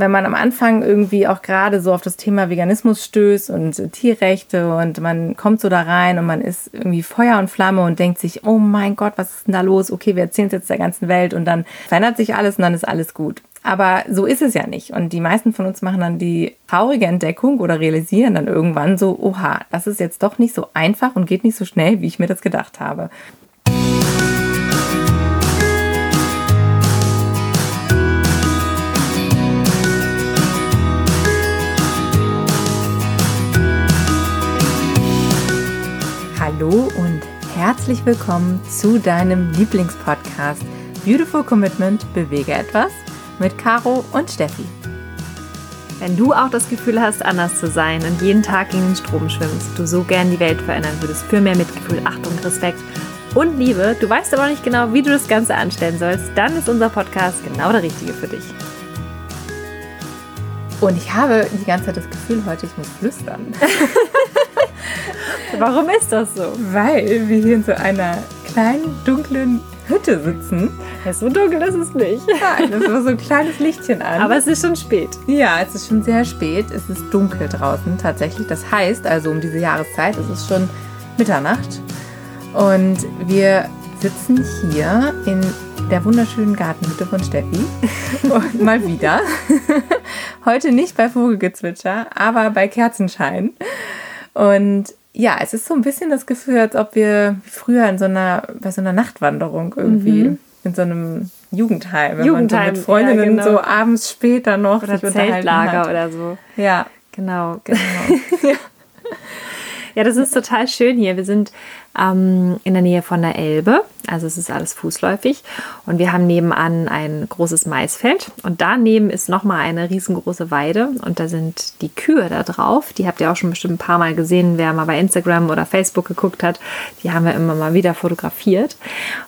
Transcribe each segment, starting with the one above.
wenn man am Anfang irgendwie auch gerade so auf das Thema Veganismus stößt und Tierrechte und man kommt so da rein und man ist irgendwie Feuer und Flamme und denkt sich, oh mein Gott, was ist denn da los? Okay, wir erzählen es jetzt der ganzen Welt und dann verändert sich alles und dann ist alles gut. Aber so ist es ja nicht. Und die meisten von uns machen dann die traurige Entdeckung oder realisieren dann irgendwann so, oha, das ist jetzt doch nicht so einfach und geht nicht so schnell, wie ich mir das gedacht habe. Hallo und herzlich willkommen zu deinem Lieblingspodcast Beautiful Commitment Bewege etwas mit Caro und Steffi. Wenn du auch das Gefühl hast, anders zu sein und jeden Tag gegen den Strom schwimmst, du so gern die Welt verändern würdest für mehr Mitgefühl, Achtung, Respekt und Liebe, du weißt aber nicht genau, wie du das Ganze anstellen sollst, dann ist unser Podcast genau der richtige für dich. Und ich habe die ganze Zeit das Gefühl, heute ich muss flüstern. Warum ist das so? Weil wir hier in so einer kleinen, dunklen Hütte sitzen. Ja, so dunkel ist es nicht. Nein, es war so ein kleines Lichtchen an. Aber es ist schon spät. Ja, es ist schon sehr spät. Es ist dunkel draußen tatsächlich. Das heißt, also um diese Jahreszeit ist es schon Mitternacht. Und wir sitzen hier in der wunderschönen Gartenhütte von Steffi. Und mal wieder. Heute nicht bei Vogelgezwitscher, aber bei Kerzenschein. Und ja, es ist so ein bisschen das Gefühl, als ob wir früher in so einer, bei so einer Nachtwanderung irgendwie mhm. in so einem Jugendheim, wenn Jugendheim, man so mit Freundinnen ja, genau. so abends später noch oder Zeltlager oder so. Ja, genau, genau. ja. ja, das ist total schön hier. Wir sind ähm, in der Nähe von der Elbe. Also es ist alles fußläufig. Und wir haben nebenan ein großes Maisfeld. Und daneben ist nochmal eine riesengroße Weide. Und da sind die Kühe da drauf. Die habt ihr auch schon bestimmt ein paar Mal gesehen, wer mal bei Instagram oder Facebook geguckt hat. Die haben wir immer mal wieder fotografiert.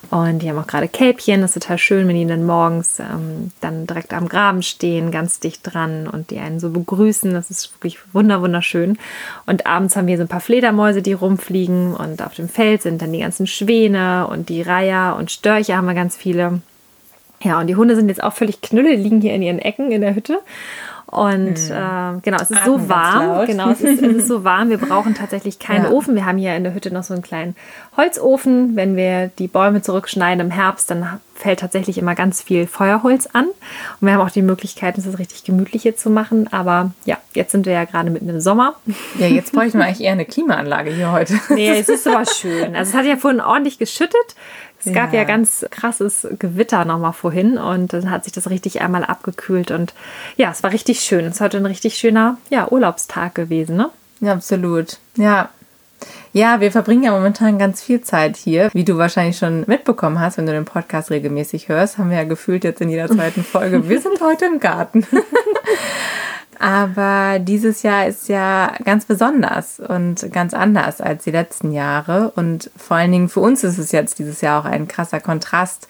Und die haben auch gerade Kälbchen. Das ist total schön, wenn die dann morgens ähm, dann direkt am Graben stehen, ganz dicht dran und die einen so begrüßen. Das ist wirklich wunderschön. Und abends haben wir so ein paar Fledermäuse, die rumfliegen. Und auf dem Feld sind dann die ganzen Schwäne und die Reiher und Störche haben wir ganz viele. Ja, und die Hunde sind jetzt auch völlig knülle, liegen hier in ihren Ecken in der Hütte. Und hm. äh, genau, es ist Atmen so warm. Genau, es ist, es ist, so warm. Wir brauchen tatsächlich keinen ja. Ofen. Wir haben hier in der Hütte noch so einen kleinen Holzofen. Wenn wir die Bäume zurückschneiden im Herbst, dann fällt tatsächlich immer ganz viel Feuerholz an. Und wir haben auch die Möglichkeit, es richtig gemütlich hier zu machen. Aber ja, jetzt sind wir ja gerade mitten im Sommer. Ja, jetzt bräuchten wir eigentlich eher eine Klimaanlage hier heute. Nee, es ist aber schön. Also es hat ja vorhin ordentlich geschüttet. Es ja. gab ja ganz krasses Gewitter nochmal vorhin und dann hat sich das richtig einmal abgekühlt und ja, es war richtig schön. Es ist heute ein richtig schöner ja, Urlaubstag gewesen, ne? Ja, absolut. Ja. Ja, wir verbringen ja momentan ganz viel Zeit hier. Wie du wahrscheinlich schon mitbekommen hast, wenn du den Podcast regelmäßig hörst, haben wir ja gefühlt jetzt in jeder zweiten Folge, wir sind heute im Garten. Aber dieses Jahr ist ja ganz besonders und ganz anders als die letzten Jahre. Und vor allen Dingen für uns ist es jetzt dieses Jahr auch ein krasser Kontrast.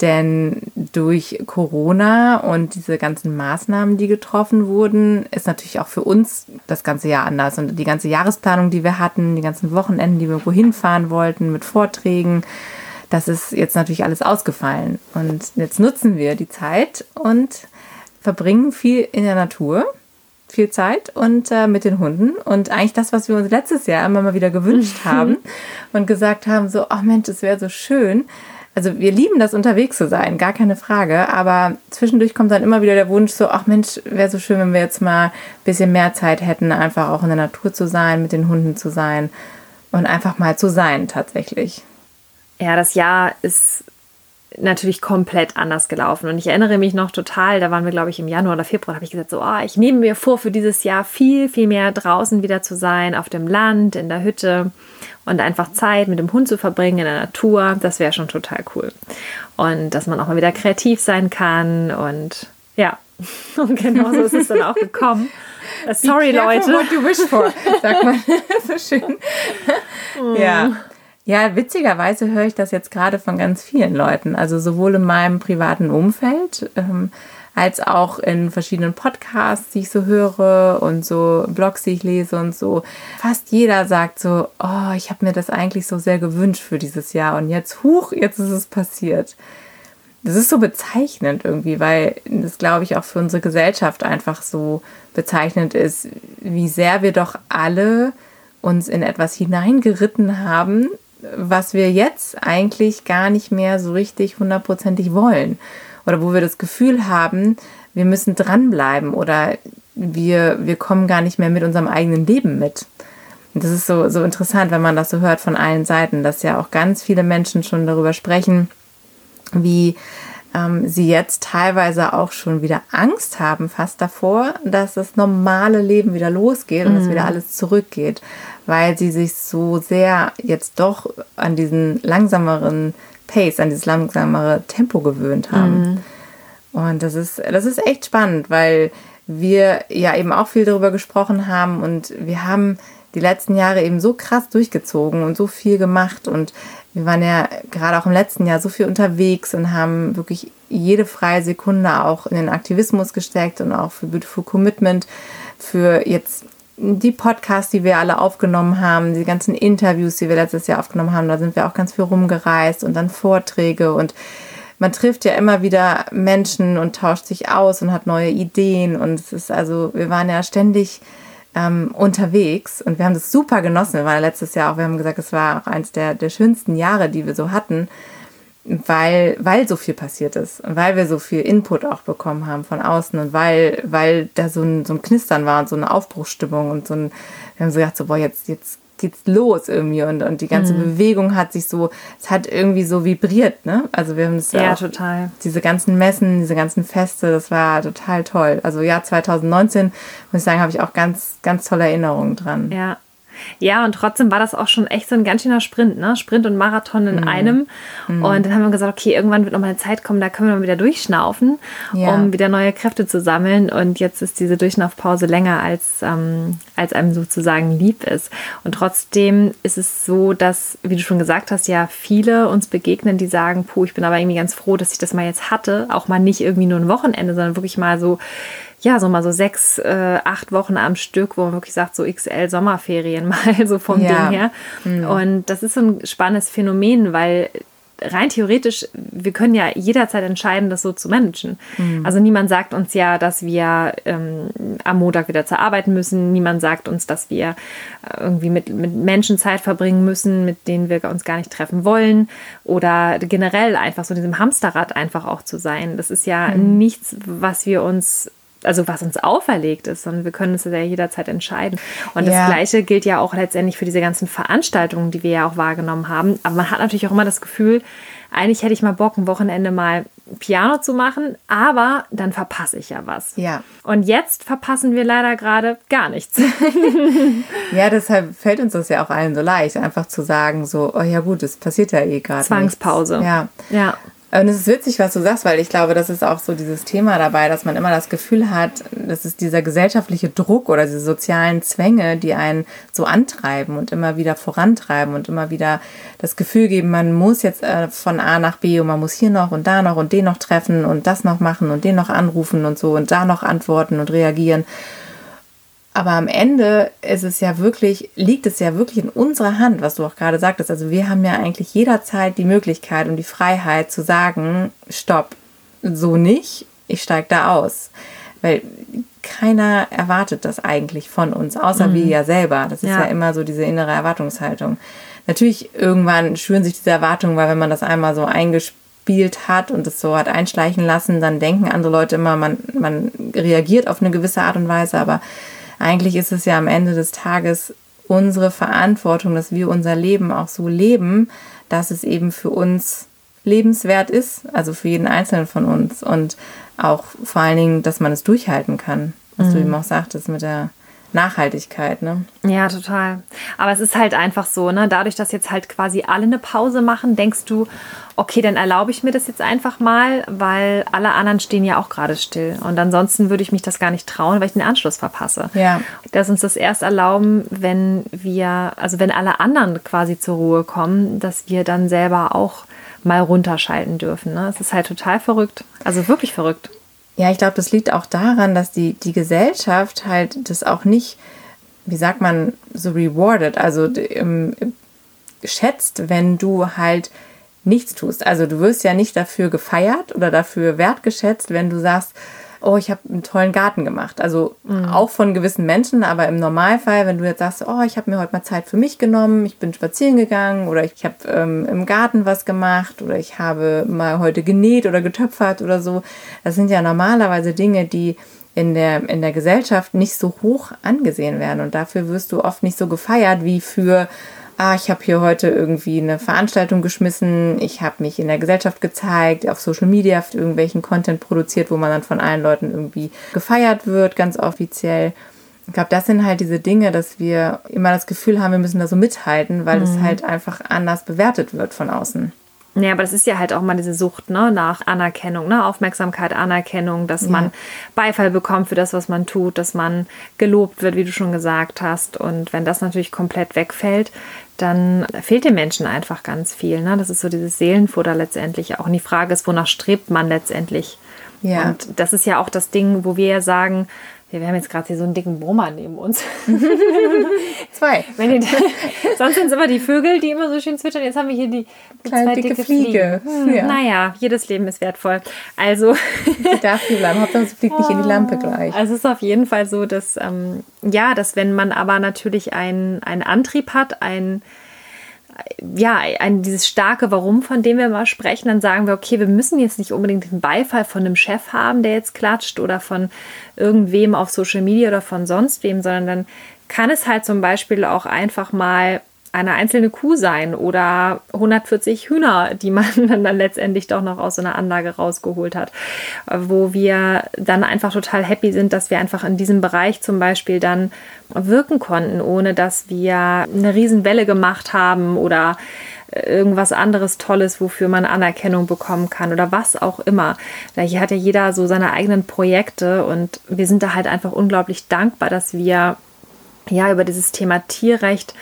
Denn durch Corona und diese ganzen Maßnahmen, die getroffen wurden, ist natürlich auch für uns das ganze Jahr anders. Und die ganze Jahresplanung, die wir hatten, die ganzen Wochenenden, die wir wohin fahren wollten mit Vorträgen, das ist jetzt natürlich alles ausgefallen. Und jetzt nutzen wir die Zeit und verbringen viel in der Natur viel Zeit und äh, mit den Hunden und eigentlich das, was wir uns letztes Jahr immer mal wieder gewünscht haben und gesagt haben, so, ach Mensch, es wäre so schön. Also wir lieben das, unterwegs zu sein, gar keine Frage, aber zwischendurch kommt dann immer wieder der Wunsch so, ach Mensch, wäre so schön, wenn wir jetzt mal ein bisschen mehr Zeit hätten, einfach auch in der Natur zu sein, mit den Hunden zu sein und einfach mal zu sein tatsächlich. Ja, das Jahr ist natürlich komplett anders gelaufen. Und ich erinnere mich noch total, da waren wir, glaube ich, im Januar oder Februar, habe ich gesagt, so, oh, ich nehme mir vor, für dieses Jahr viel, viel mehr draußen wieder zu sein, auf dem Land, in der Hütte und einfach Zeit mit dem Hund zu verbringen in der Natur. Das wäre schon total cool. Und dass man auch mal wieder kreativ sein kann und ja, und genau so ist es dann auch gekommen. Sorry, Leute. What you wish for, sagt man. so schön. Ja. Ja, witzigerweise höre ich das jetzt gerade von ganz vielen Leuten. Also sowohl in meinem privaten Umfeld ähm, als auch in verschiedenen Podcasts, die ich so höre und so Blogs, die ich lese und so. Fast jeder sagt so, oh, ich habe mir das eigentlich so sehr gewünscht für dieses Jahr und jetzt, huch, jetzt ist es passiert. das ist so bezeichnend irgendwie, weil das, glaube ich, auch für unsere Gesellschaft einfach so bezeichnend ist, wie sehr wir doch alle uns in etwas hineingeritten haben, was wir jetzt eigentlich gar nicht mehr so richtig hundertprozentig wollen. Oder wo wir das Gefühl haben, wir müssen dranbleiben oder wir, wir kommen gar nicht mehr mit unserem eigenen Leben mit. Und das ist so, so interessant, wenn man das so hört von allen Seiten, dass ja auch ganz viele Menschen schon darüber sprechen, wie ähm, sie jetzt teilweise auch schon wieder Angst haben, fast davor, dass das normale Leben wieder losgeht und mhm. dass wieder alles zurückgeht, weil sie sich so sehr jetzt doch an diesen langsameren Pace, an dieses langsamere Tempo gewöhnt haben. Mhm. Und das ist, das ist echt spannend, weil wir ja eben auch viel darüber gesprochen haben und wir haben die letzten Jahre eben so krass durchgezogen und so viel gemacht und wir waren ja gerade auch im letzten Jahr so viel unterwegs und haben wirklich jede freie Sekunde auch in den Aktivismus gesteckt und auch für Beautiful Commitment, für jetzt die Podcasts, die wir alle aufgenommen haben, die ganzen Interviews, die wir letztes Jahr aufgenommen haben, da sind wir auch ganz viel rumgereist und dann Vorträge und man trifft ja immer wieder Menschen und tauscht sich aus und hat neue Ideen und es ist also, wir waren ja ständig ähm, unterwegs und wir haben das super genossen. Wir waren letztes Jahr auch, wir haben gesagt, es war auch eines der, der schönsten Jahre, die wir so hatten, weil, weil so viel passiert ist und weil wir so viel Input auch bekommen haben von außen und weil, weil da so ein, so ein Knistern war und so eine Aufbruchsstimmung und so ein, wir haben so gedacht, so, boah, jetzt, jetzt geht's los irgendwie und, und die ganze mhm. Bewegung hat sich so, es hat irgendwie so vibriert, ne? Also wir haben es ja, ja total. Diese ganzen Messen, diese ganzen Feste, das war total toll. Also ja, 2019 muss ich sagen, habe ich auch ganz, ganz tolle Erinnerungen dran. Ja, ja, und trotzdem war das auch schon echt so ein ganz schöner Sprint, ne? Sprint und Marathon in mhm. einem. Mhm. Und dann haben wir gesagt, okay, irgendwann wird nochmal eine Zeit kommen, da können wir mal wieder durchschnaufen, ja. um wieder neue Kräfte zu sammeln. Und jetzt ist diese Durchschnaufpause länger, als, ähm, als einem sozusagen lieb ist. Und trotzdem ist es so, dass, wie du schon gesagt hast, ja viele uns begegnen, die sagen, puh, ich bin aber irgendwie ganz froh, dass ich das mal jetzt hatte. Auch mal nicht irgendwie nur ein Wochenende, sondern wirklich mal so ja, so mal so sechs, äh, acht Wochen am Stück, wo man wirklich sagt, so XL Sommerferien mal so vom ja. Ding her. Mhm. Und das ist so ein spannendes Phänomen, weil rein theoretisch, wir können ja jederzeit entscheiden, das so zu managen. Mhm. Also niemand sagt uns ja, dass wir ähm, am Montag wieder zur Arbeit müssen. Niemand sagt uns, dass wir äh, irgendwie mit, mit Menschen Zeit verbringen müssen, mit denen wir uns gar nicht treffen wollen. Oder generell einfach so in diesem Hamsterrad einfach auch zu sein. Das ist ja mhm. nichts, was wir uns also was uns auferlegt ist, sondern wir können es ja jederzeit entscheiden. Und ja. das Gleiche gilt ja auch letztendlich für diese ganzen Veranstaltungen, die wir ja auch wahrgenommen haben. Aber man hat natürlich auch immer das Gefühl, eigentlich hätte ich mal Bock, ein Wochenende mal Piano zu machen, aber dann verpasse ich ja was. Ja. Und jetzt verpassen wir leider gerade gar nichts. ja, deshalb fällt uns das ja auch allen so leicht, einfach zu sagen, so, oh ja gut, es passiert ja eh gerade. Zwangspause. Nichts. Ja. Ja. Und es ist witzig, was du sagst, weil ich glaube, das ist auch so dieses Thema dabei, dass man immer das Gefühl hat, das ist dieser gesellschaftliche Druck oder diese sozialen Zwänge, die einen so antreiben und immer wieder vorantreiben und immer wieder das Gefühl geben, man muss jetzt äh, von A nach B und man muss hier noch und da noch und den noch treffen und das noch machen und den noch anrufen und so und da noch antworten und reagieren. Aber am Ende ist es ja wirklich, liegt es ja wirklich in unserer Hand, was du auch gerade sagtest. Also wir haben ja eigentlich jederzeit die Möglichkeit und die Freiheit zu sagen, stopp, so nicht, ich steige da aus. Weil keiner erwartet das eigentlich von uns, außer mhm. wir ja selber. Das ist ja. ja immer so diese innere Erwartungshaltung. Natürlich irgendwann schüren sich diese Erwartungen, weil wenn man das einmal so eingespielt hat und es so hat einschleichen lassen, dann denken andere Leute immer, man, man reagiert auf eine gewisse Art und Weise, aber eigentlich ist es ja am Ende des Tages unsere Verantwortung, dass wir unser Leben auch so leben, dass es eben für uns lebenswert ist, also für jeden Einzelnen von uns und auch vor allen Dingen, dass man es durchhalten kann, was mhm. du eben auch sagtest mit der Nachhaltigkeit, ne? Ja, total. Aber es ist halt einfach so, ne? Dadurch, dass jetzt halt quasi alle eine Pause machen, denkst du, okay, dann erlaube ich mir das jetzt einfach mal, weil alle anderen stehen ja auch gerade still. Und ansonsten würde ich mich das gar nicht trauen, weil ich den Anschluss verpasse. Ja. Dass uns das erst erlauben, wenn wir, also wenn alle anderen quasi zur Ruhe kommen, dass wir dann selber auch mal runterschalten dürfen. Ne? Es ist halt total verrückt. Also wirklich verrückt. Ja, ich glaube, das liegt auch daran, dass die, die Gesellschaft halt das auch nicht, wie sagt man, so rewarded, also ähm, schätzt, wenn du halt nichts tust. Also du wirst ja nicht dafür gefeiert oder dafür wertgeschätzt, wenn du sagst, oh, ich habe einen tollen Garten gemacht. Also mhm. auch von gewissen Menschen, aber im Normalfall, wenn du jetzt sagst, oh, ich habe mir heute mal Zeit für mich genommen, ich bin spazieren gegangen oder ich habe ähm, im Garten was gemacht oder ich habe mal heute genäht oder getöpfert oder so. Das sind ja normalerweise Dinge, die in der, in der Gesellschaft nicht so hoch angesehen werden und dafür wirst du oft nicht so gefeiert wie für ah, ich habe hier heute irgendwie eine Veranstaltung geschmissen, ich habe mich in der Gesellschaft gezeigt, auf Social Media irgendwelchen Content produziert, wo man dann von allen Leuten irgendwie gefeiert wird, ganz offiziell. Ich glaube, das sind halt diese Dinge, dass wir immer das Gefühl haben, wir müssen da so mithalten, weil mhm. es halt einfach anders bewertet wird von außen. Ja, aber das ist ja halt auch mal diese Sucht ne, nach Anerkennung, ne? Aufmerksamkeit, Anerkennung, dass ja. man Beifall bekommt für das, was man tut, dass man gelobt wird, wie du schon gesagt hast. Und wenn das natürlich komplett wegfällt, dann fehlt den Menschen einfach ganz viel. Ne? Das ist so dieses Seelenfutter letztendlich auch. Und die Frage ist, wonach strebt man letztendlich? Ja. Und das ist ja auch das Ding, wo wir ja sagen, wir haben jetzt gerade hier so einen dicken Brummer neben uns. zwei. Ihr, sonst sind es immer die Vögel, die immer so schön zwitschern. Jetzt haben wir hier die, die Kleine, dicke, dicke Fliege. Hm, ja. Naja, jedes Leben ist wertvoll. Also. Sie darf hier bleiben. Hauptsache, sie fliegt nicht in die Lampe gleich. Also es ist auf jeden Fall so, dass, ähm, ja, dass wenn man aber natürlich einen Antrieb hat, ein ja, ein, dieses starke Warum, von dem wir mal sprechen, dann sagen wir, okay, wir müssen jetzt nicht unbedingt den Beifall von einem Chef haben, der jetzt klatscht oder von irgendwem auf Social Media oder von sonst wem, sondern dann kann es halt zum Beispiel auch einfach mal eine einzelne Kuh sein oder 140 Hühner, die man dann letztendlich doch noch aus so einer Anlage rausgeholt hat, wo wir dann einfach total happy sind, dass wir einfach in diesem Bereich zum Beispiel dann wirken konnten, ohne dass wir eine Riesenwelle gemacht haben oder irgendwas anderes Tolles, wofür man Anerkennung bekommen kann oder was auch immer. Da hier hat ja jeder so seine eigenen Projekte und wir sind da halt einfach unglaublich dankbar, dass wir ja über dieses Thema Tierrecht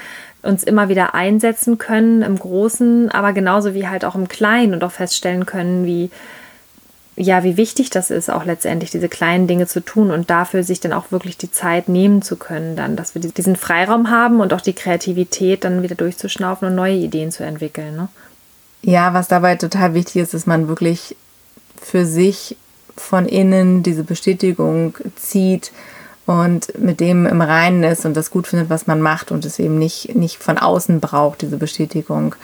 uns immer wieder einsetzen können im Großen, aber genauso wie halt auch im Kleinen und auch feststellen können, wie ja, wie wichtig das ist, auch letztendlich diese kleinen Dinge zu tun und dafür sich dann auch wirklich die Zeit nehmen zu können, dann, dass wir diesen Freiraum haben und auch die Kreativität dann wieder durchzuschnaufen und neue Ideen zu entwickeln. Ne? Ja, was dabei total wichtig ist, dass man wirklich für sich von innen diese Bestätigung zieht, und mit dem im Reinen ist und das gut findet, was man macht und es eben nicht, nicht von außen braucht, diese Bestätigung.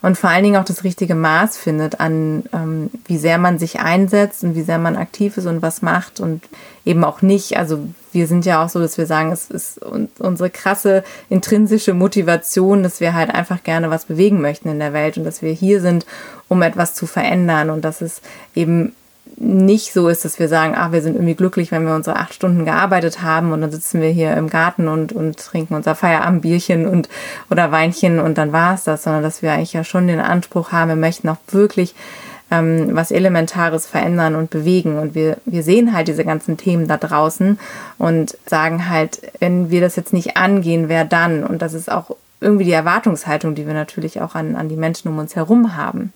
Und vor allen Dingen auch das richtige Maß findet an, ähm, wie sehr man sich einsetzt und wie sehr man aktiv ist und was macht und eben auch nicht. Also wir sind ja auch so, dass wir sagen, es ist unsere krasse intrinsische Motivation, dass wir halt einfach gerne was bewegen möchten in der Welt und dass wir hier sind, um etwas zu verändern und dass es eben nicht so ist, dass wir sagen, ach, wir sind irgendwie glücklich, wenn wir unsere acht Stunden gearbeitet haben und dann sitzen wir hier im Garten und, und trinken unser Feierabendbierchen und oder Weinchen und dann war es das, sondern dass wir eigentlich ja schon den Anspruch haben, wir möchten auch wirklich ähm, was Elementares verändern und bewegen. Und wir, wir sehen halt diese ganzen Themen da draußen und sagen halt, wenn wir das jetzt nicht angehen, wer dann? Und das ist auch irgendwie die Erwartungshaltung, die wir natürlich auch an, an die Menschen um uns herum haben.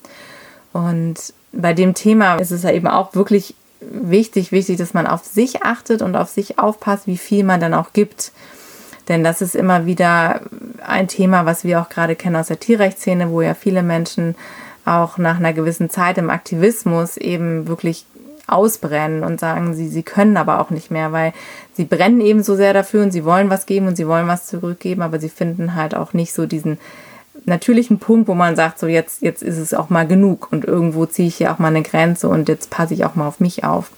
Und bei dem Thema ist es ja eben auch wirklich wichtig, wichtig, dass man auf sich achtet und auf sich aufpasst, wie viel man dann auch gibt. Denn das ist immer wieder ein Thema, was wir auch gerade kennen aus der Tierrechtsszene, wo ja viele Menschen auch nach einer gewissen Zeit im Aktivismus eben wirklich ausbrennen und sagen, sie, sie können aber auch nicht mehr, weil sie brennen eben so sehr dafür und sie wollen was geben und sie wollen was zurückgeben, aber sie finden halt auch nicht so diesen natürlichen Punkt, wo man sagt, so jetzt, jetzt ist es auch mal genug und irgendwo ziehe ich hier auch mal eine Grenze und jetzt passe ich auch mal auf mich auf.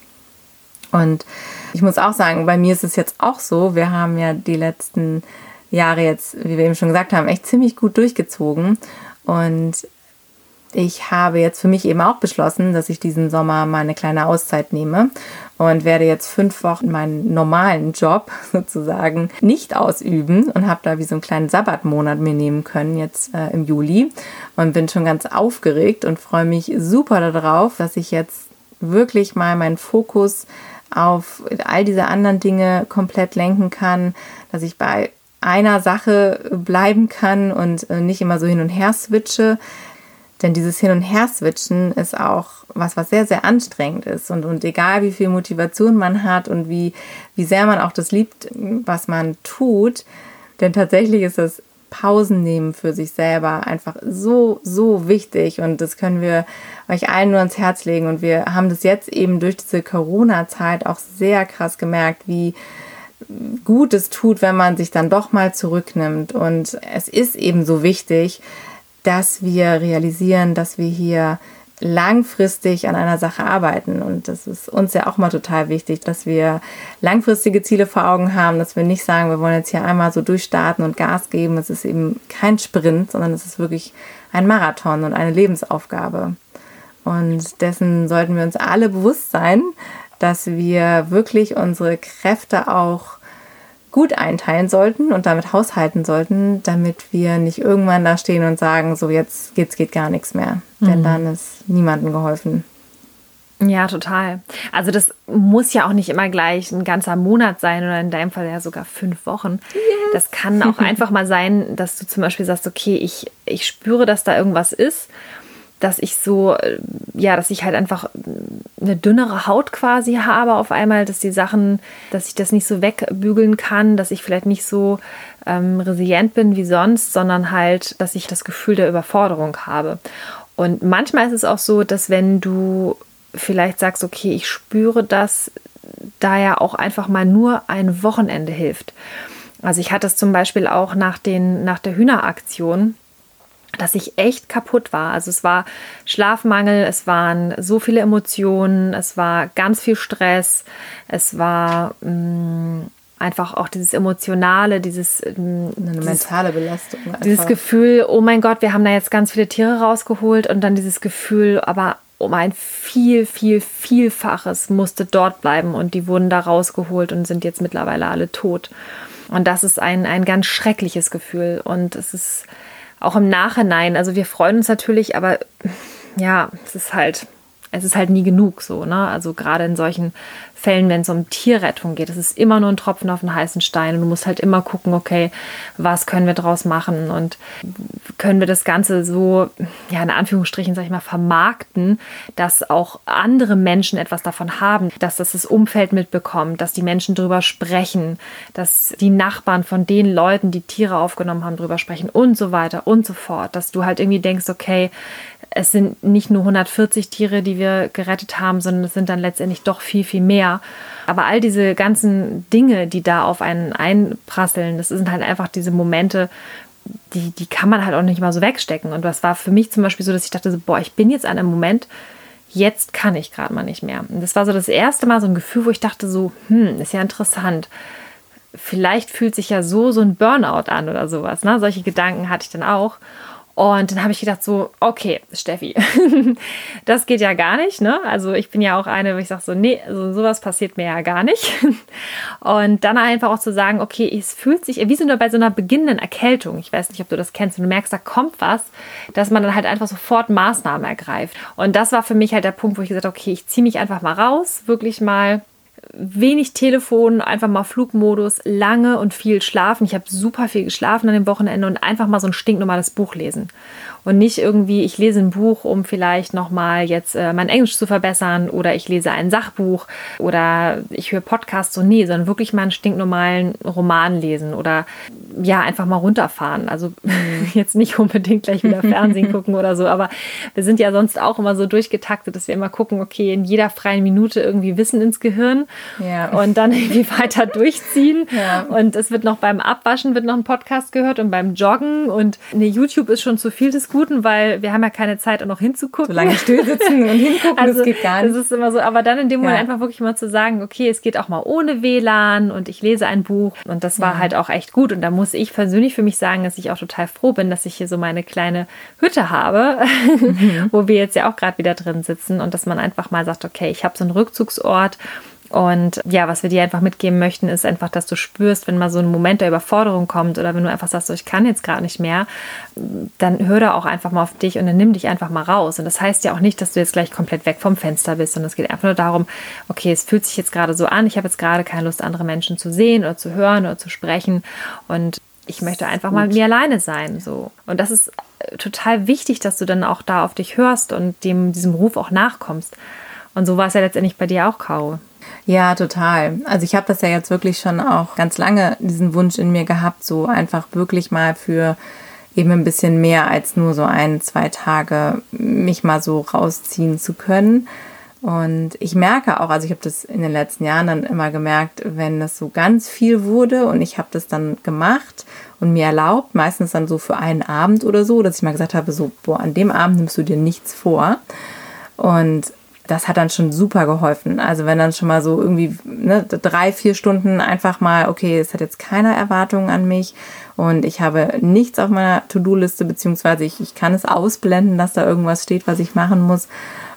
Und ich muss auch sagen, bei mir ist es jetzt auch so, wir haben ja die letzten Jahre jetzt, wie wir eben schon gesagt haben, echt ziemlich gut durchgezogen und ich habe jetzt für mich eben auch beschlossen, dass ich diesen Sommer mal eine kleine Auszeit nehme und werde jetzt fünf Wochen meinen normalen Job sozusagen nicht ausüben und habe da wie so einen kleinen Sabbatmonat mir nehmen können jetzt äh, im Juli und bin schon ganz aufgeregt und freue mich super darauf, dass ich jetzt wirklich mal meinen Fokus auf all diese anderen Dinge komplett lenken kann, dass ich bei einer Sache bleiben kann und äh, nicht immer so hin und her switche, denn dieses Hin- und Her-Switchen ist auch was, was sehr, sehr anstrengend ist. Und, und egal, wie viel Motivation man hat und wie, wie sehr man auch das liebt, was man tut, denn tatsächlich ist es Pausen nehmen für sich selber einfach so, so wichtig. Und das können wir euch allen nur ans Herz legen. Und wir haben das jetzt eben durch diese Corona-Zeit auch sehr krass gemerkt, wie gut es tut, wenn man sich dann doch mal zurücknimmt. Und es ist eben so wichtig, dass wir realisieren, dass wir hier langfristig an einer Sache arbeiten. Und das ist uns ja auch mal total wichtig, dass wir langfristige Ziele vor Augen haben, dass wir nicht sagen, wir wollen jetzt hier einmal so durchstarten und Gas geben. Es ist eben kein Sprint, sondern es ist wirklich ein Marathon und eine Lebensaufgabe. Und dessen sollten wir uns alle bewusst sein, dass wir wirklich unsere Kräfte auch gut einteilen sollten und damit haushalten sollten, damit wir nicht irgendwann da stehen und sagen, so jetzt geht's geht gar nichts mehr. Mhm. Denn dann ist niemandem geholfen. Ja, total. Also das muss ja auch nicht immer gleich ein ganzer Monat sein oder in deinem Fall ja sogar fünf Wochen. Yes. Das kann auch einfach mal sein, dass du zum Beispiel sagst, okay, ich, ich spüre, dass da irgendwas ist dass ich so, äh, ja, dass ich halt einfach eine dünnere Haut quasi habe auf einmal, dass die Sachen, dass ich das nicht so wegbügeln kann, dass ich vielleicht nicht so ähm, resilient bin wie sonst, sondern halt, dass ich das Gefühl der Überforderung habe. Und manchmal ist es auch so, dass wenn du vielleicht sagst, okay, ich spüre das, da ja auch einfach mal nur ein Wochenende hilft. Also ich hatte es zum Beispiel auch nach, den, nach der Hühneraktion dass ich echt kaputt war. Also es war Schlafmangel, es waren so viele Emotionen, es war ganz viel Stress, es war mh, mm, einfach auch dieses emotionale, dieses mh, mm, eine mentale Belastung. Einfach. Dieses Gefühl, oh mein Gott, wir haben da jetzt ganz viele Tiere rausgeholt und dann dieses Gefühl, aber um ein viel, viel, vielfaches musste dort bleiben und die wurden da rausgeholt und sind jetzt mittlerweile alle tot. Und das ist ein, ein ganz schreckliches Gefühl und es ist auch im Nachhinein. Also wir freuen uns natürlich, aber ja, es ist halt, es ist halt nie genug so, ne? Also gerade in solchen Fällen, wenn es um Tierrettung geht. Es ist immer nur ein Tropfen auf den heißen Stein und du musst halt immer gucken, okay, was können wir draus machen und können wir das Ganze so, ja, in Anführungsstrichen, sag ich mal, vermarkten, dass auch andere Menschen etwas davon haben, dass das das Umfeld mitbekommt, dass die Menschen drüber sprechen, dass die Nachbarn von den Leuten, die Tiere aufgenommen haben, drüber sprechen und so weiter und so fort, dass du halt irgendwie denkst, okay, es sind nicht nur 140 Tiere, die wir gerettet haben, sondern es sind dann letztendlich doch viel, viel mehr. Aber all diese ganzen Dinge, die da auf einen einprasseln, das sind halt einfach diese Momente, die, die kann man halt auch nicht mal so wegstecken. Und das war für mich zum Beispiel so, dass ich dachte, so, boah, ich bin jetzt an einem Moment, jetzt kann ich gerade mal nicht mehr. Und das war so das erste Mal so ein Gefühl, wo ich dachte, so, hm, ist ja interessant. Vielleicht fühlt sich ja so so ein Burnout an oder sowas. Ne? Solche Gedanken hatte ich dann auch. Und dann habe ich gedacht, so, okay, Steffi, das geht ja gar nicht. Ne? Also ich bin ja auch eine, wo ich sage so, nee, also sowas passiert mir ja gar nicht. Und dann einfach auch zu sagen, okay, es fühlt sich wie so bei so einer beginnenden Erkältung. Ich weiß nicht, ob du das kennst, und du merkst, da kommt was, dass man dann halt einfach sofort Maßnahmen ergreift. Und das war für mich halt der Punkt, wo ich gesagt habe, okay, ich ziehe mich einfach mal raus, wirklich mal wenig Telefon, einfach mal Flugmodus, lange und viel schlafen. Ich habe super viel geschlafen an dem Wochenende und einfach mal so ein stinknormales Buch lesen und nicht irgendwie, ich lese ein Buch, um vielleicht nochmal jetzt äh, mein Englisch zu verbessern oder ich lese ein Sachbuch oder ich höre Podcasts, so nee, sondern wirklich mal einen stinknormalen Roman lesen oder ja, einfach mal runterfahren. Also jetzt nicht unbedingt gleich wieder Fernsehen gucken oder so, aber wir sind ja sonst auch immer so durchgetaktet, dass wir immer gucken, okay, in jeder freien Minute irgendwie Wissen ins Gehirn ja. und dann irgendwie weiter durchziehen. Ja. Und es wird noch beim Abwaschen wird noch ein Podcast gehört und beim Joggen und nee, YouTube ist schon zu viel des Guten, weil wir haben ja keine Zeit, auch noch hinzugucken. So lange still sitzen und hingucken, also, das geht gar nicht. Das ist immer so, aber dann in dem Moment ja. einfach wirklich mal zu sagen, okay, es geht auch mal ohne WLAN und ich lese ein Buch und das war ja. halt auch echt gut und da muss ich persönlich für mich sagen, dass ich auch total froh bin, dass ich hier so meine kleine Hütte habe, mhm. wo wir jetzt ja auch gerade wieder drin sitzen und dass man einfach mal sagt, okay, ich habe so einen Rückzugsort und ja, was wir dir einfach mitgeben möchten, ist einfach, dass du spürst, wenn mal so ein Moment der Überforderung kommt oder wenn du einfach sagst, so, ich kann jetzt gerade nicht mehr, dann hör da auch einfach mal auf dich und dann nimm dich einfach mal raus. Und das heißt ja auch nicht, dass du jetzt gleich komplett weg vom Fenster bist, sondern es geht einfach nur darum, okay, es fühlt sich jetzt gerade so an, ich habe jetzt gerade keine Lust, andere Menschen zu sehen oder zu hören oder zu sprechen und ich möchte einfach mal mit mir alleine sein, so. Und das ist äh, total wichtig, dass du dann auch da auf dich hörst und dem, diesem Ruf auch nachkommst. Und so war es ja letztendlich bei dir auch, Caro. Ja, total. Also ich habe das ja jetzt wirklich schon auch ganz lange, diesen Wunsch in mir gehabt, so einfach wirklich mal für eben ein bisschen mehr als nur so ein, zwei Tage mich mal so rausziehen zu können. Und ich merke auch, also ich habe das in den letzten Jahren dann immer gemerkt, wenn das so ganz viel wurde und ich habe das dann gemacht und mir erlaubt, meistens dann so für einen Abend oder so, dass ich mal gesagt habe, so, boah, an dem Abend nimmst du dir nichts vor. Und das hat dann schon super geholfen. Also wenn dann schon mal so irgendwie ne, drei, vier Stunden einfach mal, okay, es hat jetzt keiner Erwartungen an mich und ich habe nichts auf meiner To-Do-Liste, beziehungsweise ich, ich kann es ausblenden, dass da irgendwas steht, was ich machen muss.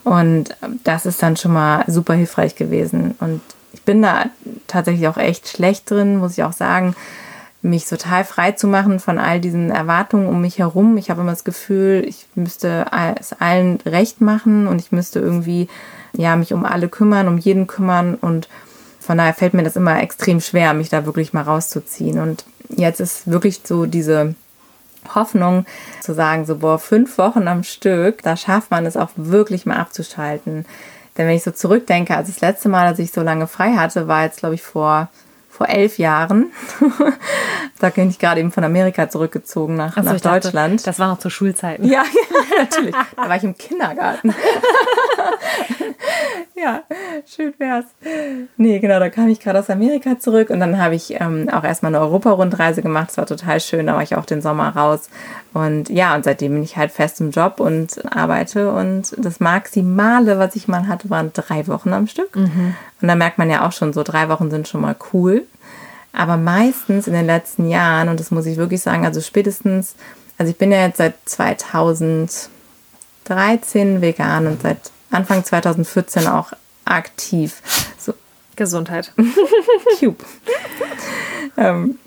Und das ist dann schon mal super hilfreich gewesen. Und ich bin da tatsächlich auch echt schlecht drin, muss ich auch sagen, mich total frei zu machen von all diesen Erwartungen um mich herum. Ich habe immer das Gefühl, ich müsste es allen recht machen und ich müsste irgendwie ja mich um alle kümmern, um jeden kümmern und von daher fällt mir das immer extrem schwer, mich da wirklich mal rauszuziehen. Und jetzt ist wirklich so diese Hoffnung zu sagen, so boah, fünf Wochen am Stück, da schafft man es auch wirklich mal abzuschalten. Denn wenn ich so zurückdenke, also das letzte Mal, als ich so lange frei hatte, war jetzt, glaube ich, vor vor elf Jahren. da bin ich gerade eben von Amerika zurückgezogen nach, so, nach Deutschland. Dachte, das war noch zur Schulzeit. Ja, ja, natürlich. Da war ich im Kindergarten. ja, schön wär's. Nee, genau, da kam ich gerade aus Amerika zurück und dann habe ich ähm, auch erstmal eine Europa-Rundreise gemacht. Es war total schön, da war ich auch den Sommer raus. Und ja, und seitdem bin ich halt fest im Job und arbeite. Und das Maximale, was ich mal hatte, waren drei Wochen am Stück. Mhm. Und da merkt man ja auch schon, so drei Wochen sind schon mal cool. Aber meistens in den letzten Jahren, und das muss ich wirklich sagen, also spätestens, also ich bin ja jetzt seit 2013 vegan und seit Anfang 2014 auch aktiv. So. Gesundheit. Cube. ähm,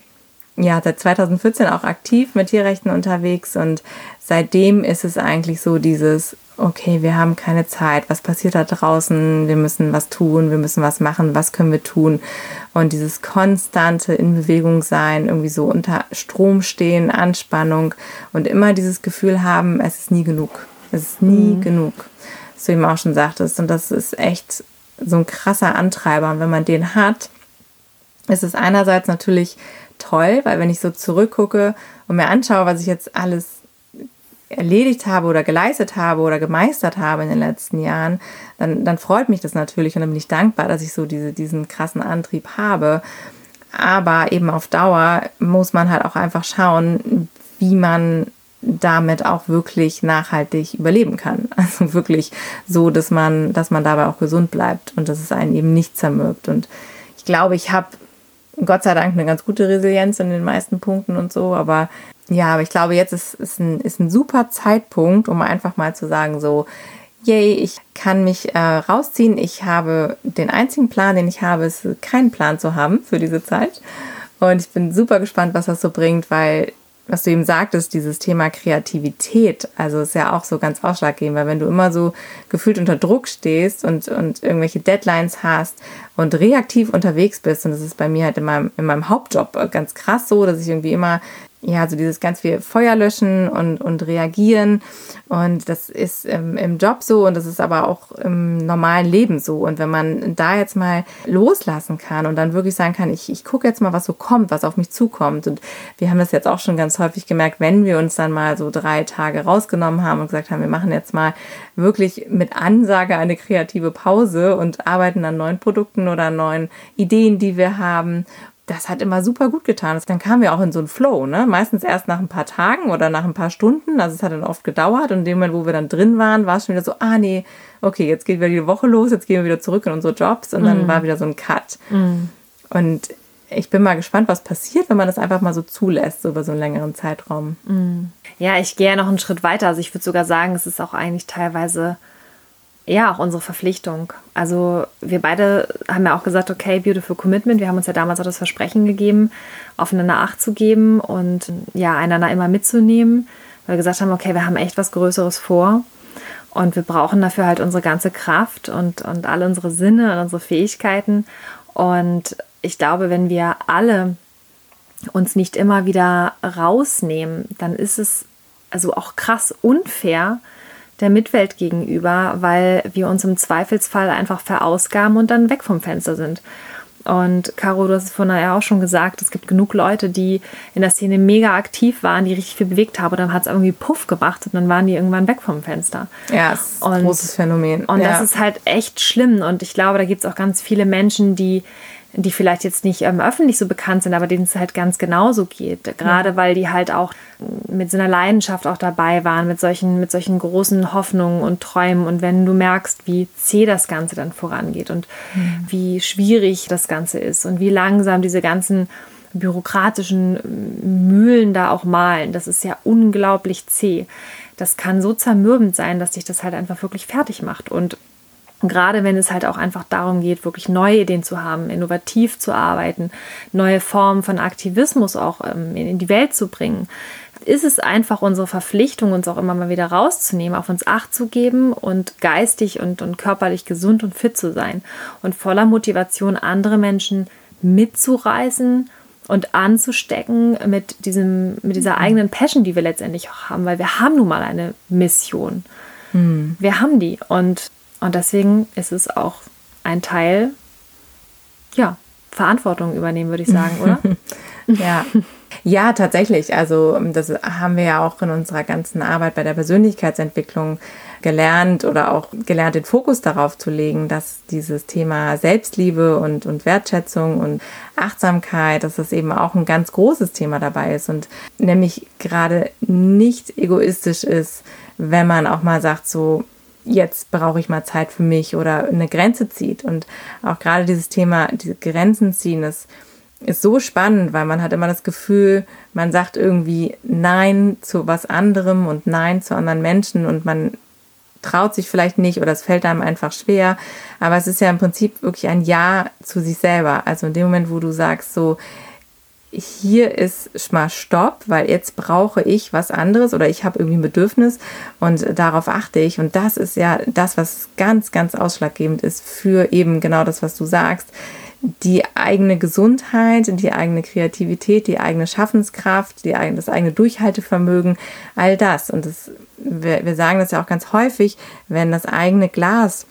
ja, seit 2014 auch aktiv mit Tierrechten unterwegs und seitdem ist es eigentlich so dieses, okay, wir haben keine Zeit, was passiert da draußen, wir müssen was tun, wir müssen was machen, was können wir tun? Und dieses konstante in Bewegung sein, irgendwie so unter Strom stehen, Anspannung und immer dieses Gefühl haben, es ist nie genug, es ist nie mhm. genug, was du eben auch schon sagtest. Und das ist echt so ein krasser Antreiber. Und wenn man den hat, ist es einerseits natürlich toll, weil wenn ich so zurückgucke und mir anschaue, was ich jetzt alles erledigt habe oder geleistet habe oder gemeistert habe in den letzten Jahren, dann, dann freut mich das natürlich und dann bin ich dankbar, dass ich so diese, diesen krassen Antrieb habe. Aber eben auf Dauer muss man halt auch einfach schauen, wie man damit auch wirklich nachhaltig überleben kann. Also wirklich so, dass man, dass man dabei auch gesund bleibt und dass es einen eben nicht zermürbt. Und ich glaube, ich habe Gott sei Dank eine ganz gute Resilienz in den meisten Punkten und so. Aber ja, aber ich glaube, jetzt ist, ist, ein, ist ein super Zeitpunkt, um einfach mal zu sagen, so, yay, ich kann mich äh, rausziehen. Ich habe den einzigen Plan, den ich habe, ist keinen Plan zu haben für diese Zeit. Und ich bin super gespannt, was das so bringt, weil was du eben sagtest, dieses Thema Kreativität, also ist ja auch so ganz ausschlaggebend, weil wenn du immer so gefühlt unter Druck stehst und, und irgendwelche Deadlines hast und reaktiv unterwegs bist, und das ist bei mir halt in meinem, in meinem Hauptjob ganz krass so, dass ich irgendwie immer ja, so dieses ganz viel Feuer löschen und, und reagieren. Und das ist im, im Job so und das ist aber auch im normalen Leben so. Und wenn man da jetzt mal loslassen kann und dann wirklich sagen kann, ich, ich gucke jetzt mal, was so kommt, was auf mich zukommt. Und wir haben das jetzt auch schon ganz häufig gemerkt, wenn wir uns dann mal so drei Tage rausgenommen haben und gesagt haben, wir machen jetzt mal wirklich mit Ansage eine kreative Pause und arbeiten an neuen Produkten oder neuen Ideen, die wir haben das hat immer super gut getan. Dann kamen wir auch in so einen Flow, ne? Meistens erst nach ein paar Tagen oder nach ein paar Stunden. Also es hat dann oft gedauert und in dem Moment, wo wir dann drin waren, war es schon wieder so, ah nee, okay, jetzt geht wieder die Woche los, jetzt gehen wir wieder zurück in unsere Jobs und dann mm. war wieder so ein Cut. Mm. Und ich bin mal gespannt, was passiert, wenn man das einfach mal so zulässt, so über so einen längeren Zeitraum. Mm. Ja, ich gehe ja noch einen Schritt weiter. Also ich würde sogar sagen, es ist auch eigentlich teilweise ja, auch unsere Verpflichtung. Also wir beide haben ja auch gesagt, okay, beautiful commitment. Wir haben uns ja damals auch das Versprechen gegeben, aufeinander Acht zu geben und ja, einander immer mitzunehmen, weil wir gesagt haben, okay, wir haben echt was Größeres vor und wir brauchen dafür halt unsere ganze Kraft und, und alle unsere Sinne und unsere Fähigkeiten. Und ich glaube, wenn wir alle uns nicht immer wieder rausnehmen, dann ist es also auch krass unfair, der Mitwelt gegenüber, weil wir uns im Zweifelsfall einfach verausgaben und dann weg vom Fenster sind. Und Caro, du hast es vorhin ja auch schon gesagt, es gibt genug Leute, die in der Szene mega aktiv waren, die richtig viel bewegt haben und dann hat es irgendwie Puff gemacht und dann waren die irgendwann weg vom Fenster. Ja, das ist ein großes Phänomen. Und ja. das ist halt echt schlimm und ich glaube, da gibt es auch ganz viele Menschen, die die vielleicht jetzt nicht ähm, öffentlich so bekannt sind, aber denen es halt ganz genauso geht. Gerade ja. weil die halt auch mit so einer Leidenschaft auch dabei waren, mit solchen, mit solchen großen Hoffnungen und Träumen. Und wenn du merkst, wie zäh das Ganze dann vorangeht und mhm. wie schwierig das Ganze ist und wie langsam diese ganzen bürokratischen Mühlen da auch malen, das ist ja unglaublich zäh. Das kann so zermürbend sein, dass dich das halt einfach wirklich fertig macht. Und gerade wenn es halt auch einfach darum geht, wirklich neue Ideen zu haben, innovativ zu arbeiten, neue Formen von Aktivismus auch ähm, in die Welt zu bringen, ist es einfach unsere Verpflichtung, uns auch immer mal wieder rauszunehmen, auf uns Acht zu geben und geistig und, und körperlich gesund und fit zu sein und voller Motivation andere Menschen mitzureißen und anzustecken mit, diesem, mit dieser eigenen Passion, die wir letztendlich auch haben, weil wir haben nun mal eine Mission. Hm. Wir haben die und und deswegen ist es auch ein Teil, ja, Verantwortung übernehmen, würde ich sagen, oder? ja. Ja, tatsächlich. Also das haben wir ja auch in unserer ganzen Arbeit bei der Persönlichkeitsentwicklung gelernt oder auch gelernt, den Fokus darauf zu legen, dass dieses Thema Selbstliebe und, und Wertschätzung und Achtsamkeit, dass das eben auch ein ganz großes Thema dabei ist und nämlich gerade nicht egoistisch ist, wenn man auch mal sagt, so, jetzt brauche ich mal Zeit für mich oder eine Grenze zieht. Und auch gerade dieses Thema, diese Grenzen ziehen, das ist so spannend, weil man hat immer das Gefühl, man sagt irgendwie Nein zu was anderem und Nein zu anderen Menschen und man traut sich vielleicht nicht oder es fällt einem einfach schwer. Aber es ist ja im Prinzip wirklich ein Ja zu sich selber. Also in dem Moment, wo du sagst so, hier ist mal Stopp, weil jetzt brauche ich was anderes oder ich habe irgendwie ein Bedürfnis und darauf achte ich. Und das ist ja das, was ganz, ganz ausschlaggebend ist für eben genau das, was du sagst. Die eigene Gesundheit, die eigene Kreativität, die eigene Schaffenskraft, die, das eigene Durchhaltevermögen, all das. Und das, wir, wir sagen das ja auch ganz häufig, wenn das eigene Glas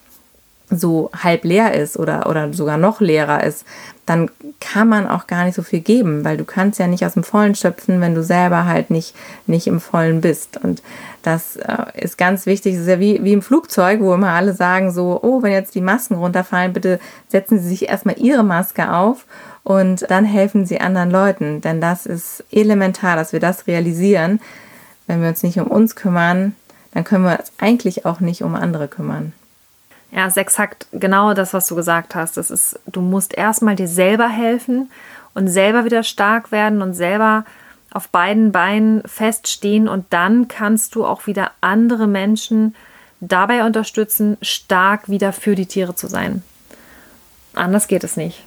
so halb leer ist oder, oder sogar noch leerer ist, dann kann man auch gar nicht so viel geben, weil du kannst ja nicht aus dem Vollen schöpfen, wenn du selber halt nicht, nicht im Vollen bist. Und das äh, ist ganz wichtig. Das ist ja wie, wie im Flugzeug, wo immer alle sagen so, oh, wenn jetzt die Masken runterfallen, bitte setzen Sie sich erstmal Ihre Maske auf und dann helfen Sie anderen Leuten. Denn das ist elementar, dass wir das realisieren. Wenn wir uns nicht um uns kümmern, dann können wir uns eigentlich auch nicht um andere kümmern. Ja, ist exakt genau das, was du gesagt hast. Das ist, du musst erstmal dir selber helfen und selber wieder stark werden und selber auf beiden Beinen feststehen und dann kannst du auch wieder andere Menschen dabei unterstützen, stark wieder für die Tiere zu sein. Anders geht es nicht.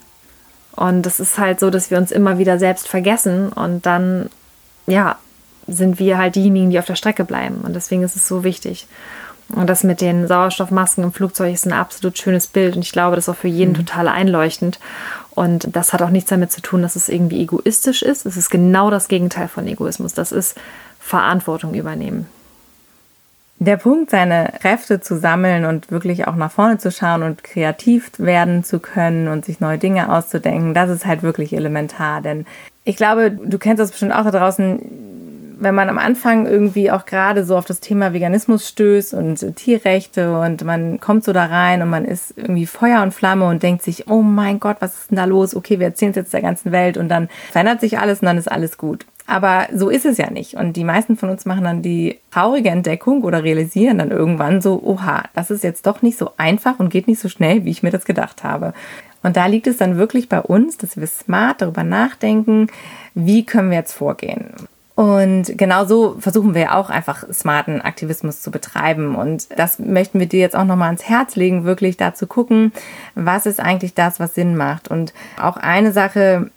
Und es ist halt so, dass wir uns immer wieder selbst vergessen und dann, ja, sind wir halt diejenigen, die auf der Strecke bleiben. Und deswegen ist es so wichtig. Und das mit den Sauerstoffmasken im Flugzeug ist ein absolut schönes Bild und ich glaube, das ist auch für jeden mhm. total einleuchtend. Und das hat auch nichts damit zu tun, dass es irgendwie egoistisch ist. Es ist genau das Gegenteil von Egoismus. Das ist Verantwortung übernehmen. Der Punkt, seine Kräfte zu sammeln und wirklich auch nach vorne zu schauen und kreativ werden zu können und sich neue Dinge auszudenken, das ist halt wirklich elementar. Denn ich glaube, du kennst das bestimmt auch da draußen wenn man am Anfang irgendwie auch gerade so auf das Thema Veganismus stößt und Tierrechte und man kommt so da rein und man ist irgendwie Feuer und Flamme und denkt sich, oh mein Gott, was ist denn da los? Okay, wir erzählen es jetzt der ganzen Welt und dann verändert sich alles und dann ist alles gut. Aber so ist es ja nicht. Und die meisten von uns machen dann die traurige Entdeckung oder realisieren dann irgendwann so, oha, das ist jetzt doch nicht so einfach und geht nicht so schnell, wie ich mir das gedacht habe. Und da liegt es dann wirklich bei uns, dass wir smart darüber nachdenken, wie können wir jetzt vorgehen. Und genau so versuchen wir auch einfach smarten Aktivismus zu betreiben. Und das möchten wir dir jetzt auch nochmal ans Herz legen, wirklich da zu gucken, was ist eigentlich das, was Sinn macht. Und auch eine Sache,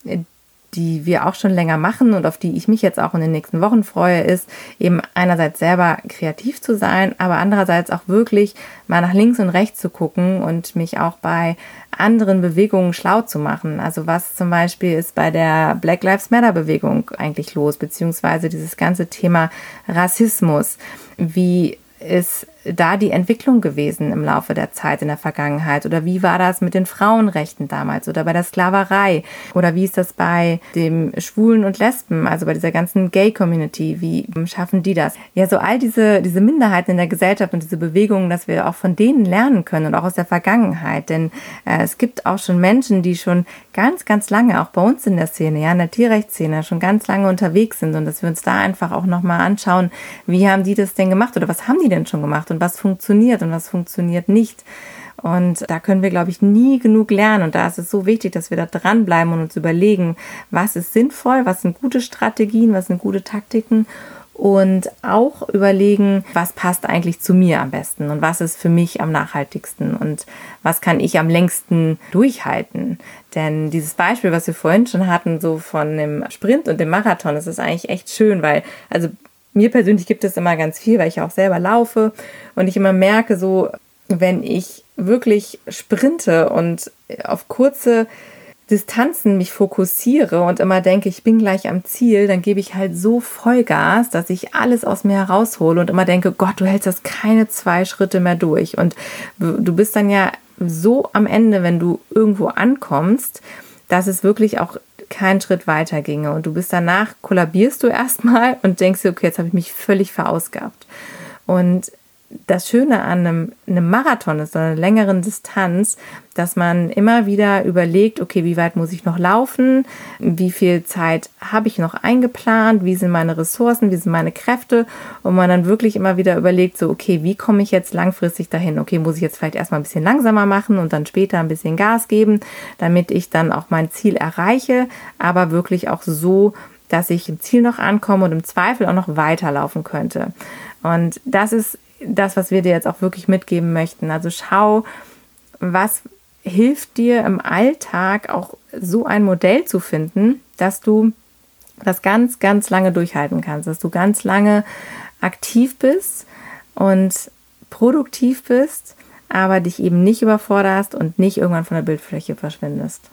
die wir auch schon länger machen und auf die ich mich jetzt auch in den nächsten Wochen freue, ist eben einerseits selber kreativ zu sein, aber andererseits auch wirklich mal nach links und rechts zu gucken und mich auch bei anderen Bewegungen schlau zu machen. Also was zum Beispiel ist bei der Black Lives Matter Bewegung eigentlich los, beziehungsweise dieses ganze Thema Rassismus. Wie ist da die Entwicklung gewesen im Laufe der Zeit in der Vergangenheit? Oder wie war das mit den Frauenrechten damals oder bei der Sklaverei? Oder wie ist das bei dem Schwulen und Lesben, also bei dieser ganzen Gay-Community? Wie schaffen die das? Ja, so all diese, diese Minderheiten in der Gesellschaft und diese Bewegungen, dass wir auch von denen lernen können und auch aus der Vergangenheit. Denn äh, es gibt auch schon Menschen, die schon ganz, ganz lange, auch bei uns in der Szene, ja, in der Tierrechtsszene, schon ganz lange unterwegs sind und dass wir uns da einfach auch nochmal anschauen, wie haben die das denn gemacht oder was haben die denn schon gemacht und was funktioniert und was funktioniert nicht. Und da können wir, glaube ich, nie genug lernen. Und da ist es so wichtig, dass wir da dranbleiben und uns überlegen, was ist sinnvoll, was sind gute Strategien, was sind gute Taktiken und auch überlegen, was passt eigentlich zu mir am besten und was ist für mich am nachhaltigsten und was kann ich am längsten durchhalten. Denn dieses Beispiel, was wir vorhin schon hatten, so von dem Sprint und dem Marathon, das ist eigentlich echt schön, weil, also mir persönlich gibt es immer ganz viel, weil ich auch selber laufe und ich immer merke, so, wenn ich wirklich sprinte und auf kurze Distanzen mich fokussiere und immer denke, ich bin gleich am Ziel, dann gebe ich halt so Vollgas, dass ich alles aus mir heraushole und immer denke, Gott, du hältst das keine zwei Schritte mehr durch. Und du bist dann ja so am Ende, wenn du irgendwo ankommst, dass es wirklich auch keinen Schritt weiter ginge. Und du bist danach, kollabierst du erstmal und denkst dir, okay, jetzt habe ich mich völlig verausgabt. Und das Schöne an einem, einem Marathon ist, einer längeren Distanz, dass man immer wieder überlegt, okay, wie weit muss ich noch laufen? Wie viel Zeit habe ich noch eingeplant? Wie sind meine Ressourcen? Wie sind meine Kräfte? Und man dann wirklich immer wieder überlegt, so, okay, wie komme ich jetzt langfristig dahin? Okay, muss ich jetzt vielleicht erstmal ein bisschen langsamer machen und dann später ein bisschen Gas geben, damit ich dann auch mein Ziel erreiche, aber wirklich auch so, dass ich im Ziel noch ankomme und im Zweifel auch noch weiterlaufen könnte. Und das ist das, was wir dir jetzt auch wirklich mitgeben möchten. Also schau, was hilft dir im Alltag auch so ein Modell zu finden, dass du das ganz, ganz lange durchhalten kannst, dass du ganz lange aktiv bist und produktiv bist, aber dich eben nicht überforderst und nicht irgendwann von der Bildfläche verschwindest.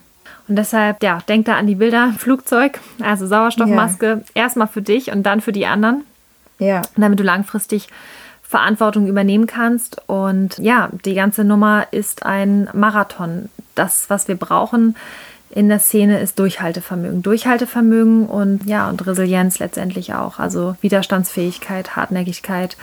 Und deshalb, ja, denk da an die Bilder, Flugzeug, also Sauerstoffmaske, ja. erstmal für dich und dann für die anderen. Ja. Damit du langfristig Verantwortung übernehmen kannst. Und ja, die ganze Nummer ist ein Marathon. Das, was wir brauchen in der Szene, ist Durchhaltevermögen. Durchhaltevermögen und ja, und Resilienz letztendlich auch. Also Widerstandsfähigkeit, Hartnäckigkeit,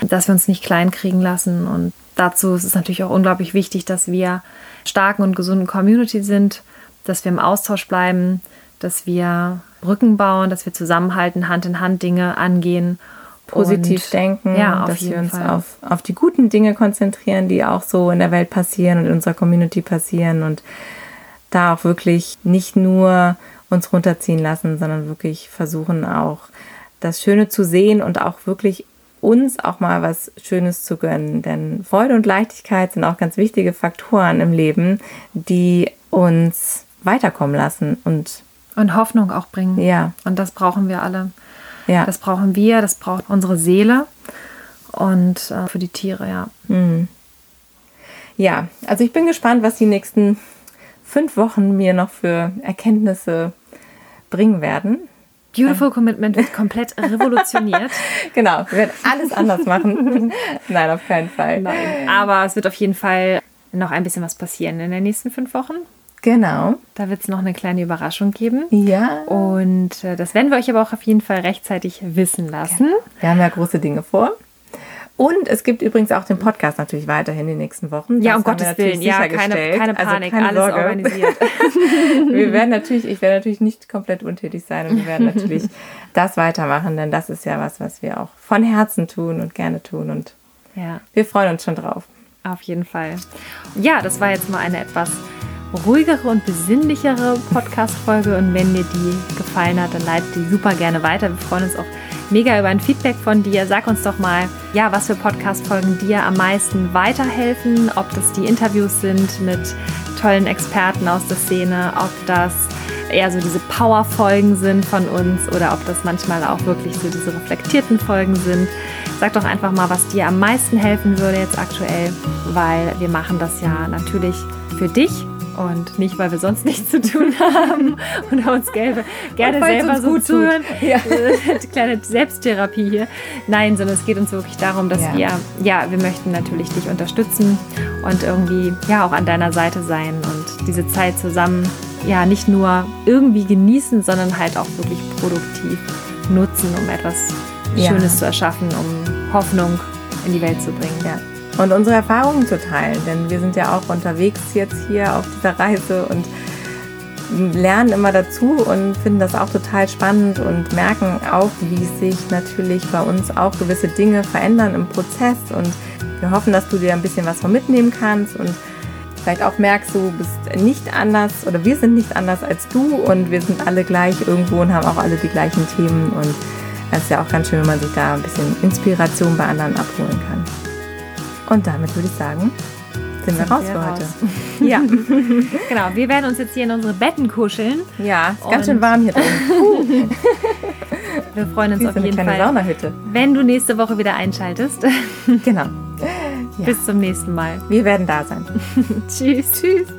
dass wir uns nicht klein kriegen lassen. Und dazu ist es natürlich auch unglaublich wichtig, dass wir starken und gesunden Community sind, dass wir im Austausch bleiben, dass wir Brücken bauen, dass wir zusammenhalten, Hand in Hand Dinge angehen positiv und, denken, ja, dass wir uns auf, auf die guten Dinge konzentrieren, die auch so in der Welt passieren und in unserer Community passieren und da auch wirklich nicht nur uns runterziehen lassen, sondern wirklich versuchen auch das Schöne zu sehen und auch wirklich uns auch mal was Schönes zu gönnen. Denn Freude und Leichtigkeit sind auch ganz wichtige Faktoren im Leben, die uns weiterkommen lassen und und Hoffnung auch bringen. Ja. Und das brauchen wir alle. Ja. Das brauchen wir, das braucht unsere Seele und äh, für die Tiere, ja. Mhm. Ja, also ich bin gespannt, was die nächsten fünf Wochen mir noch für Erkenntnisse bringen werden. Beautiful Commitment wird komplett revolutioniert. genau, wir werden alles anders machen. Nein, auf keinen Fall. Nein. Aber es wird auf jeden Fall noch ein bisschen was passieren in den nächsten fünf Wochen. Genau. Da wird es noch eine kleine Überraschung geben. Ja. Und äh, das werden wir euch aber auch auf jeden Fall rechtzeitig wissen lassen. Genau. Wir haben ja große Dinge vor. Und es gibt übrigens auch den Podcast natürlich weiterhin in den nächsten Wochen. Ja, um Gottes Willen. Ja, keine, keine also Panik, also keine alles Sorge. organisiert. wir werden natürlich, ich werde natürlich nicht komplett untätig sein und wir werden natürlich das weitermachen, denn das ist ja was, was wir auch von Herzen tun und gerne tun und ja. wir freuen uns schon drauf. Auf jeden Fall. Ja, das war jetzt mal eine etwas ruhigere und besinnlichere Podcast-Folge. Und wenn dir die gefallen hat, dann leite die super gerne weiter. Wir freuen uns auch mega über ein Feedback von dir. Sag uns doch mal, ja, was für Podcast-Folgen dir am meisten weiterhelfen. Ob das die Interviews sind mit tollen Experten aus der Szene, ob das eher so diese Power-Folgen sind von uns oder ob das manchmal auch wirklich so diese reflektierten Folgen sind. Sag doch einfach mal, was dir am meisten helfen würde jetzt aktuell, weil wir machen das ja natürlich für dich und nicht, weil wir sonst nichts zu tun haben oder uns gelbe, gerne selber so zuhören. Ja. Kleine Selbsttherapie hier. Nein, sondern es geht uns wirklich darum, dass ja. wir, ja, wir möchten natürlich dich unterstützen und irgendwie, ja, auch an deiner Seite sein und diese Zeit zusammen, ja, nicht nur irgendwie genießen, sondern halt auch wirklich produktiv nutzen, um etwas ja. Schönes zu erschaffen, um Hoffnung in die Welt zu bringen. Ja und unsere Erfahrungen zu teilen. Denn wir sind ja auch unterwegs jetzt hier auf dieser Reise und lernen immer dazu und finden das auch total spannend und merken auch, wie sich natürlich bei uns auch gewisse Dinge verändern im Prozess. Und wir hoffen, dass du dir ein bisschen was von mitnehmen kannst und vielleicht auch merkst, du bist nicht anders oder wir sind nicht anders als du und wir sind alle gleich irgendwo und haben auch alle die gleichen Themen. Und es ist ja auch ganz schön, wenn man sich da ein bisschen Inspiration bei anderen abholen kann. Und damit würde ich sagen, sind, wir raus wir für raus. heute. ja, genau. Wir werden uns jetzt hier in unsere Betten kuscheln. Ja, ist ganz schön warm hier drin. wir freuen uns auf jeden Fall, Saunahütte. wenn du nächste Woche wieder einschaltest. genau. Ja. Bis zum nächsten Mal. Wir werden da sein. Tschüss. Tschüss.